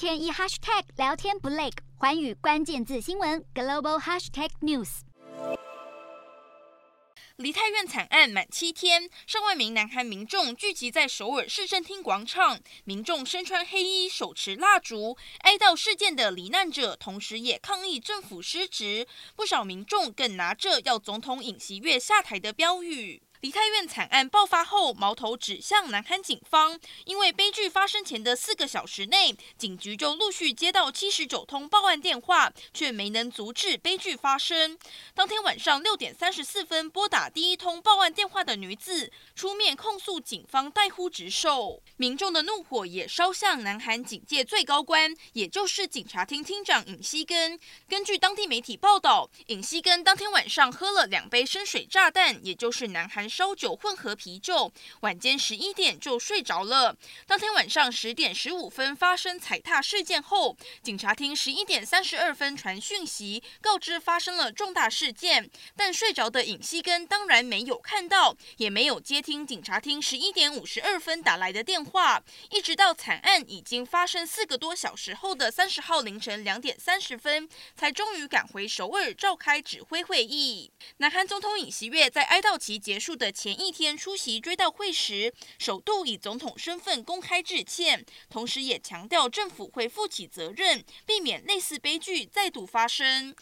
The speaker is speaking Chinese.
天一 hashtag 聊天不累，寰宇关键字新闻 global hashtag news。梨泰院惨案满七天，上万名南韩民众聚集在首尔市政厅广场，民众身穿黑衣，手持蜡烛，哀悼事件的罹难者，同时也抗议政府失职。不少民众更拿着要总统尹锡悦下台的标语。梨泰院惨案爆发后，矛头指向南韩警方，因为悲剧发生前的四个小时内，警局就陆续接到七十九通报案电话，却没能阻止悲剧发生。当天晚上六点三十四分拨打第一通报案电话的女子出面控诉警方怠忽职守，民众的怒火也烧向南韩警界最高官，也就是警察厅厅长尹锡根。根据当地媒体报道，尹锡根当天晚上喝了两杯深水炸弹，也就是南韩。烧酒混合啤酒，晚间十一点就睡着了。当天晚上十点十五分发生踩踏事件后，警察厅十一点三十二分传讯息告知发生了重大事件，但睡着的尹锡根当然没有看到，也没有接听警察厅十一点五十二分打来的电话，一直到惨案已经发生四个多小时后的三十号凌晨两点三十分，才终于赶回首尔召开指挥会议。南韩总统尹锡悦在哀悼期结束的前一天出席追悼会时，首度以总统身份公开致歉，同时也强调政府会负起责任，避免类似悲剧再度发生。